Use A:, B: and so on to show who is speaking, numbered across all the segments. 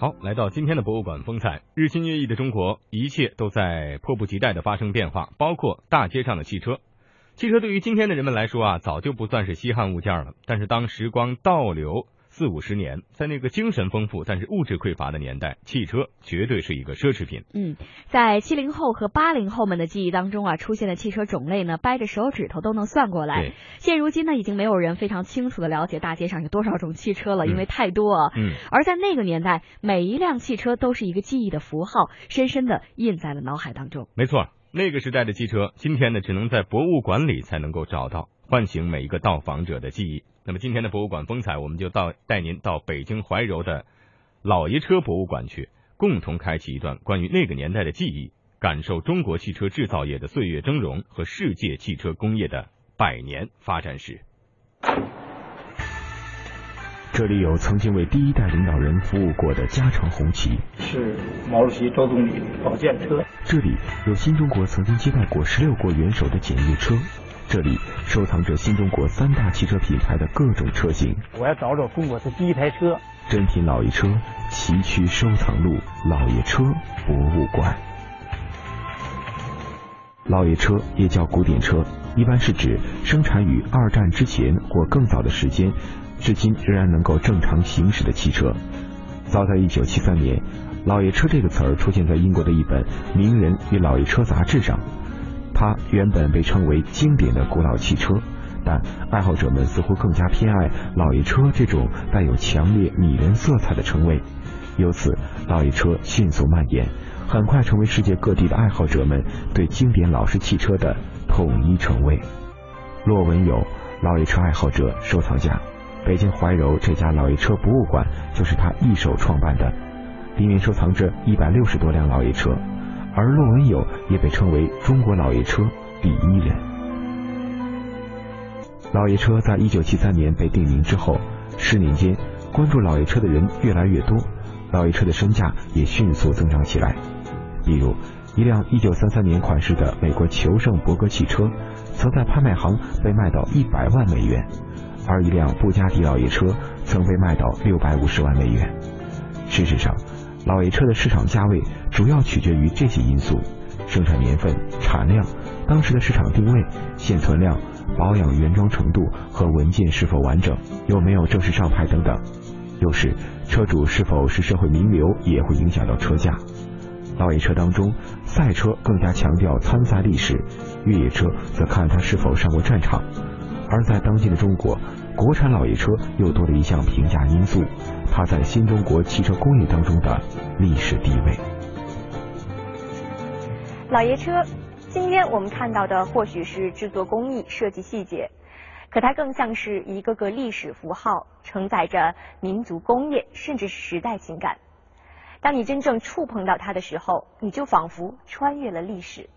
A: 好，来到今天的博物馆风采。日新月异的中国，一切都在迫不及待的发生变化，包括大街上的汽车。汽车对于今天的人们来说啊，早就不算是稀罕物件了。但是当时光倒流。四五十年，在那个精神丰富但是物质匮乏的年代，汽车绝对是一个奢侈品。
B: 嗯，在七零后和八零后们的记忆当中啊，出现的汽车种类呢，掰着手指头都能算过来。现如今呢，已经没有人非常清楚的了解大街上有多少种汽车了，因为太多啊。
A: 嗯。
B: 而在那个年代，每一辆汽车都是一个记忆的符号，深深的印在了脑海当中。
A: 没错，那个时代的汽车，今天呢，只能在博物馆里才能够找到。唤醒每一个到访者的记忆。那么今天的博物馆风采，我们就到带您到北京怀柔的老爷车博物馆去，共同开启一段关于那个年代的记忆，感受中国汽车制造业的岁月峥嵘和世界汽车工业的百年发展史。
C: 这里有曾经为第一代领导人服务过的加长红旗，
D: 是毛主席、周总理保健车。
C: 这里有新中国曾经接待过十六国元首的检阅车。这里收藏着新中国三大汽车品牌的各种车型。
D: 我要找找中国的第一台车。
C: 珍品老爷车崎岖收藏路老爷车博物馆。老爷车也叫古典车，一般是指生产于二战之前或更早的时间，至今仍然能够正常行驶的汽车。早在一九七三年，老爷车这个词儿出现在英国的一本《名人与老爷车》杂志上。它原本被称为经典的古老汽车，但爱好者们似乎更加偏爱老爷车这种带有强烈拟人色彩的称谓。由此，老爷车迅速蔓延，很快成为世界各地的爱好者们对经典老式汽车的统一称谓。骆文友，老爷车爱好者、收藏家，北京怀柔这家老爷车博物馆就是他一手创办的，里面收藏着一百六十多辆老爷车。而骆文友也被称为中国老爷车第一人。老爷车在一九七三年被定名之后，十年间关注老爷车的人越来越多，老爷车的身价也迅速增长起来。比如，一辆一九三三年款式的美国求胜伯格汽车，曾在拍卖行被卖到一百万美元，而一辆布加迪老爷车曾被卖到六百五十万美元。事实上，老爷车的市场价位主要取决于这些因素：生产年份、产量、当时的市场定位、现存量、保养原装程度和文件是否完整、有没有正式上牌等等。有时车主是否是社会名流也会影响到车价。老爷车当中，赛车更加强调参赛历史，越野车则看他是否上过战场。而在当今的中国，国产老爷车又多了一项评价因素，它在新中国汽车工业当中的历史地位。
E: 老爷车，今天我们看到的或许是制作工艺、设计细节，可它更像是一个个历史符号，承载着民族工业甚至是时代情感。当你真正触碰到它的时候，你就仿佛穿越了历史。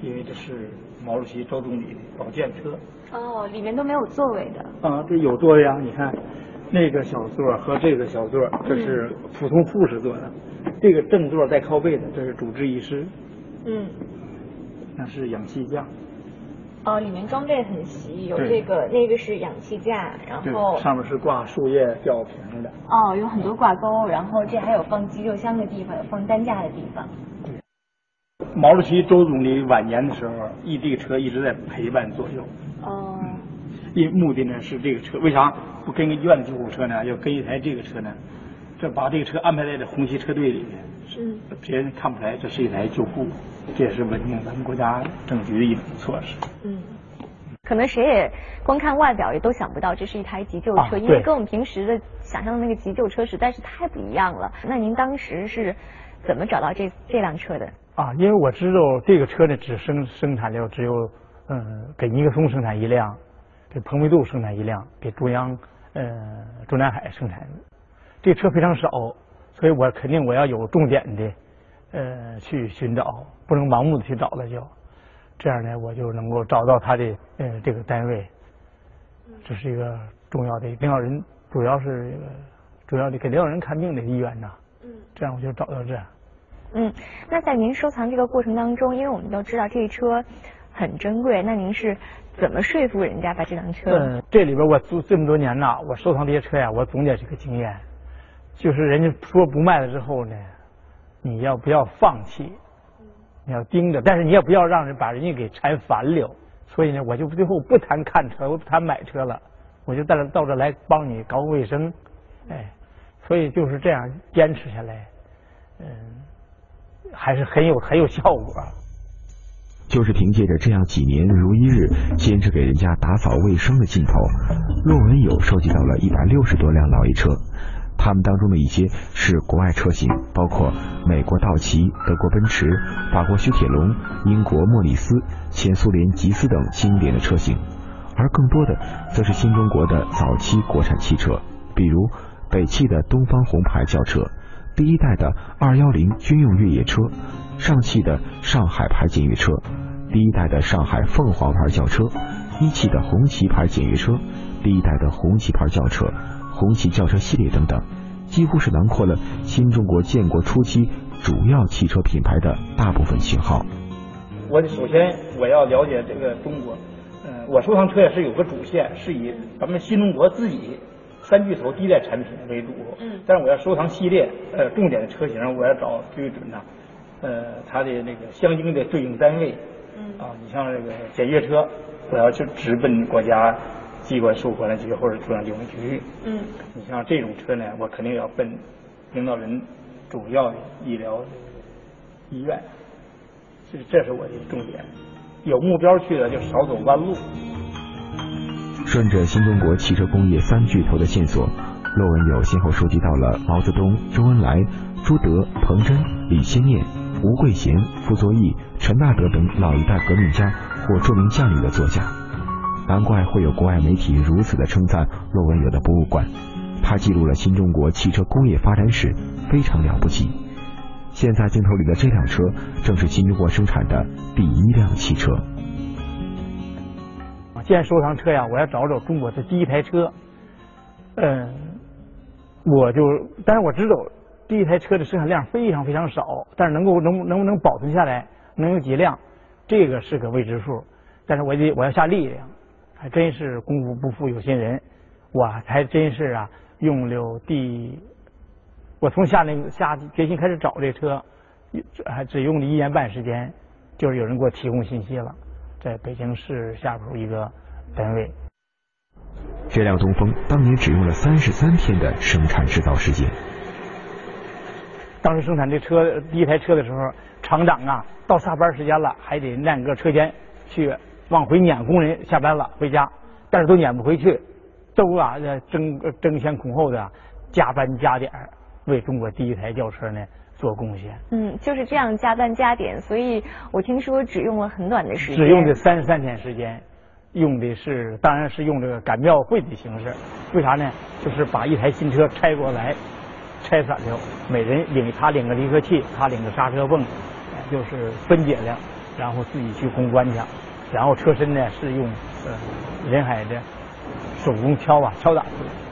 D: 因为这是毛主席、周总理的保健车。
E: 哦，里面都没有座位的。
D: 啊，这有座位啊！你看，那个小座和这个小座，这是普通护士坐的。这个正座带靠背的，这是主治医师。
E: 嗯。
D: 那是氧气架。
E: 哦，里面装备很齐，有这个，那个是氧气架，然后
D: 上面是挂树叶吊瓶的。
E: 哦，有很多挂钩，然后这还有放急救箱的地方，有放担架的地方。
D: 毛主席、周总理晚年的时候，一这个车一直在陪伴左右。
E: 哦。
D: 因目的呢是这个车，为啥不跟个医院的救护车呢？要跟一台这个车呢？这把这个车安排在这红旗车队里面，
E: 是
D: 别人看不出来这是一台救护，这也是稳定咱们国家政局的一种措施。
E: 嗯。可能谁也光看外表也都想不到这是一台急救车，因为跟我们平时的想象的那个急救车实在是太不一样了。那您当时是怎么找到这这辆车的？
D: 啊，因为我知道这个车呢，只生生产了只有，嗯，给尼克松生产一辆，给蓬佩杜生产一辆，给中央，呃，中南海生产。这车非常少，所以我肯定我要有重点的，呃，去寻找，不能盲目的去找了就，这样呢，我就能够找到他的，呃，这个单位。这是一个重要的领导人，主要是主要的给领导人看病的医院呐。
E: 嗯。
D: 这样我就找到这。
E: 嗯，那在您收藏这个过程当中，因为我们都知道这车很珍贵，那您是怎么说服人家把这辆车？
D: 嗯，这里边我租这么多年呐，我收藏这些车呀，我总结这个经验，就是人家说不卖了之后呢，你要不要放弃？你要盯着，但是你也不要让人把人家给缠烦了。所以呢，我就最后不谈看车，我不谈买车了，我就到这到这来帮你搞卫生，哎，所以就是这样坚持下来，嗯，还是很有很有效果。
C: 就是凭借着这样几年如一日坚持给人家打扫卫生的劲头，骆文友收集到了一百六十多辆老爷车。他们当中的一些是国外车型，包括美国道奇、德国奔驰、法国雪铁龙、英国莫里斯、前苏联吉斯等经典的车型，而更多的则是新中国的早期国产汽车，比如北汽的东方红牌轿车、第一代的二幺零军用越野车、上汽的上海牌检阅车、第一代的上海凤凰牌轿车、一汽的红旗牌检阅车、第一代的红旗牌轿车。红旗轿车系列等等，几乎是囊括了新中国建国初期主要汽车品牌的大部分型号。
D: 我首先我要了解这个中国，嗯，我收藏车也是有个主线，是以咱们新中国自己三巨头第一代产品为主。嗯。但是我要收藏系列，呃，重点的车型我要找最准的，呃，它的那个相应的对应单位。嗯。啊，你像这个检阅车，我要去直奔国家。机关授管理局或者中央警卫局，嗯，你像这种车呢，我肯定要奔领导人主要的医疗医院，这这是我的重点。有目标去的就少走弯路。
C: 顺着新中国汽车工业三巨头的线索，骆文友先后收集到了毛泽东、周恩来、朱德、彭真、李先念、吴桂贤、傅作义、陈纳德等老一代革命家或著名将领的座驾。难怪会有国外媒体如此的称赞骆文友的博物馆，他记录了新中国汽车工业发展史，非常了不起。现在镜头里的这辆车，正是新中国生产的第一辆汽车。
D: 既然收藏车呀，我要找找中国的第一台车。嗯，我就，但是我知道第一台车的生产量非常非常少，但是能够能能不能保存下来，能有几辆，这个是个未知数。但是我得我要下力量。还真是功夫不负有心人，我还真是啊，用了第，我从下那下决心开始找这车，还只用了一年半时间，就是有人给我提供信息了，在北京市下边一个单位。
C: 这辆东风当年只用了三十三天的生产制造时间。
D: 当时生产这车第一台车的时候，厂长啊，到下班时间了，还得按个车间去。往回撵工人下班了回家，但是都撵不回去，都啊争争先恐后的加班加点为中国第一台轿车呢做贡献。
E: 嗯，就是这样加班加点，所以我听说只用了很短的时间。
D: 只用的三十三天时间，用的是当然是用这个赶庙会的形式。为啥呢？就是把一台新车拆过来，拆散了，每人领他领个离合器，他领个刹车泵，就是分解了，然后自己去攻关去。然后车身呢是用呃人海的手工敲啊敲打出来。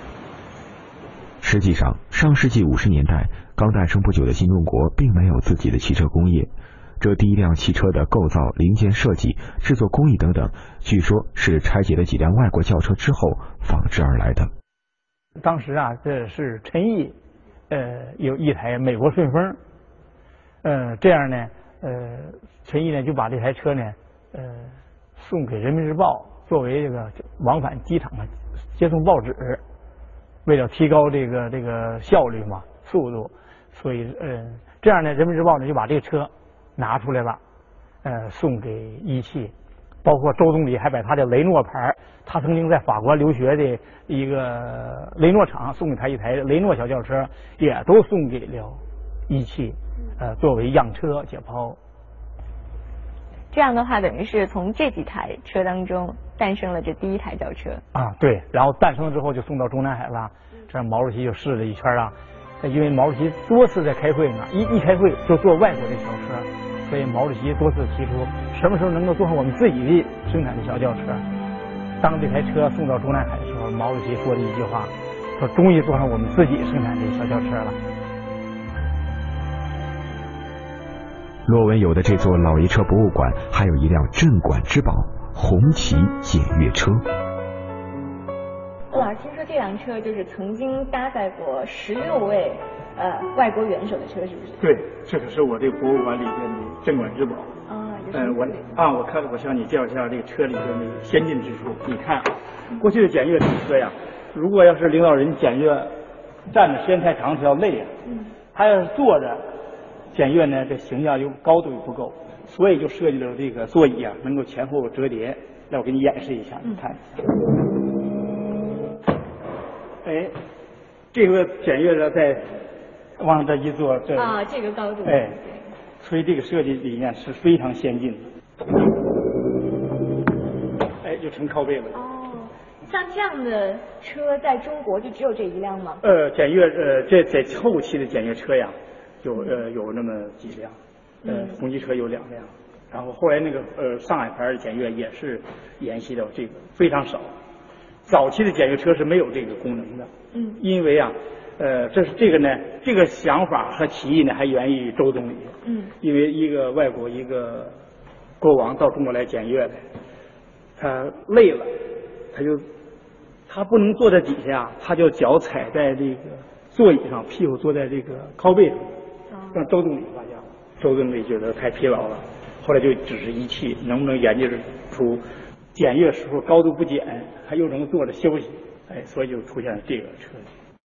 C: 实际上，上世纪五十年代刚诞生不久的新中国并没有自己的汽车工业，这第一辆汽车的构造、零件设计、制作工艺等等，据说是拆解了几辆外国轿车之后仿制而来的。
D: 当时啊，这是陈毅呃有一台美国顺风，呃这样呢呃陈毅呢就把这台车呢呃。送给人民日报作为这个往返机场的接送报纸，为了提高这个这个效率嘛速度，所以呃这样呢人民日报呢就把这个车拿出来了，呃送给一汽，包括周总理还把他的雷诺牌，他曾经在法国留学的一个雷诺厂送给他一台雷诺小轿车，也都送给了一汽，呃作为样车解剖。
E: 这样的话，等于是从这几台车当中诞生了这第一台轿车
D: 啊，对，然后诞生了之后就送到中南海了，这样毛主席就试了一圈啊，因为毛主席多次在开会呢，一一开会就坐外国的小车，所以毛主席多次提出什么时候能够做上我们自己的生产的小轿车。当这台车送到中南海的时候，毛主席说的一句话，说终于坐上我们自己生产的小轿车了。
C: 骆文友的这座老爷车博物馆还有一辆镇馆之宝——红旗检阅车。
E: 老师，听说这辆车就是曾经搭载过十六位呃外国元首的车，是不是？
D: 对，这可是我这个博物馆里边的镇馆之宝。
E: 啊，
D: 呃，我啊，我看我向你介绍一下这个车里边的先进之处。你看，过去的检阅车呀，如果要是领导人检阅站着时间太长，他要累呀。嗯。他要是坐着检阅呢，这形象又高度又不够，所以就设计了这个座椅啊，能够前后折叠。来，我给你演示一下，你看。哎，这个检阅者在往这一坐，这
E: 啊，这个高度。
D: 哎，所以这个设计理念是非常先进的。哎，就成靠背了。
E: 哦，像这样的车在中国就只有这一辆吗？
D: 呃，检阅呃，这在后期的检阅车呀，有呃有那么几辆，呃，红旗车有两辆。然后后来那个呃上海牌的检阅也是沿袭到这个非常少，早期的检阅车是没有这个功能的，
E: 嗯，
D: 因为啊，呃这是这个呢，这个想法和提议呢还源于周总理，
E: 嗯，
D: 因为一个外国一个国王到中国来检阅来，他累了，他就他不能坐在底下，他就脚踩在这个座椅上，屁股坐在这个靠背上，让周总理发现，周总理觉得太疲劳了。后来就只是仪器，能不能研究出检阅时候高度不减，还又能坐着休息，哎，所以就出现了这个车。